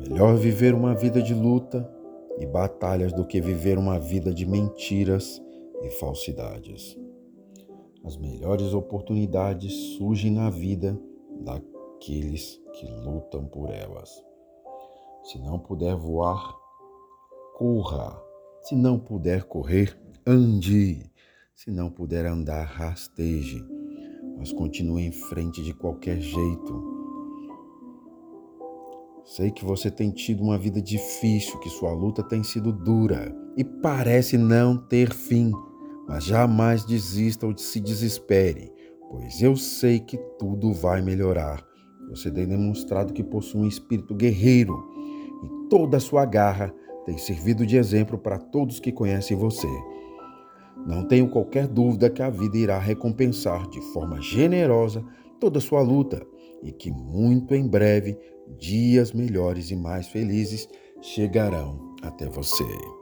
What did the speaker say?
Melhor viver uma vida de luta e batalhas do que viver uma vida de mentiras e falsidades. As melhores oportunidades surgem na vida daqueles que lutam por elas. Se não puder voar, corra. Se não puder correr, ande. Se não puder andar, rasteje. Mas continue em frente de qualquer jeito. Sei que você tem tido uma vida difícil, que sua luta tem sido dura e parece não ter fim, mas jamais desista ou se desespere, pois eu sei que tudo vai melhorar. Você tem demonstrado que possui um espírito guerreiro e toda a sua garra tem servido de exemplo para todos que conhecem você. Não tenho qualquer dúvida que a vida irá recompensar de forma generosa toda a sua luta e que muito em breve dias melhores e mais felizes chegarão até você.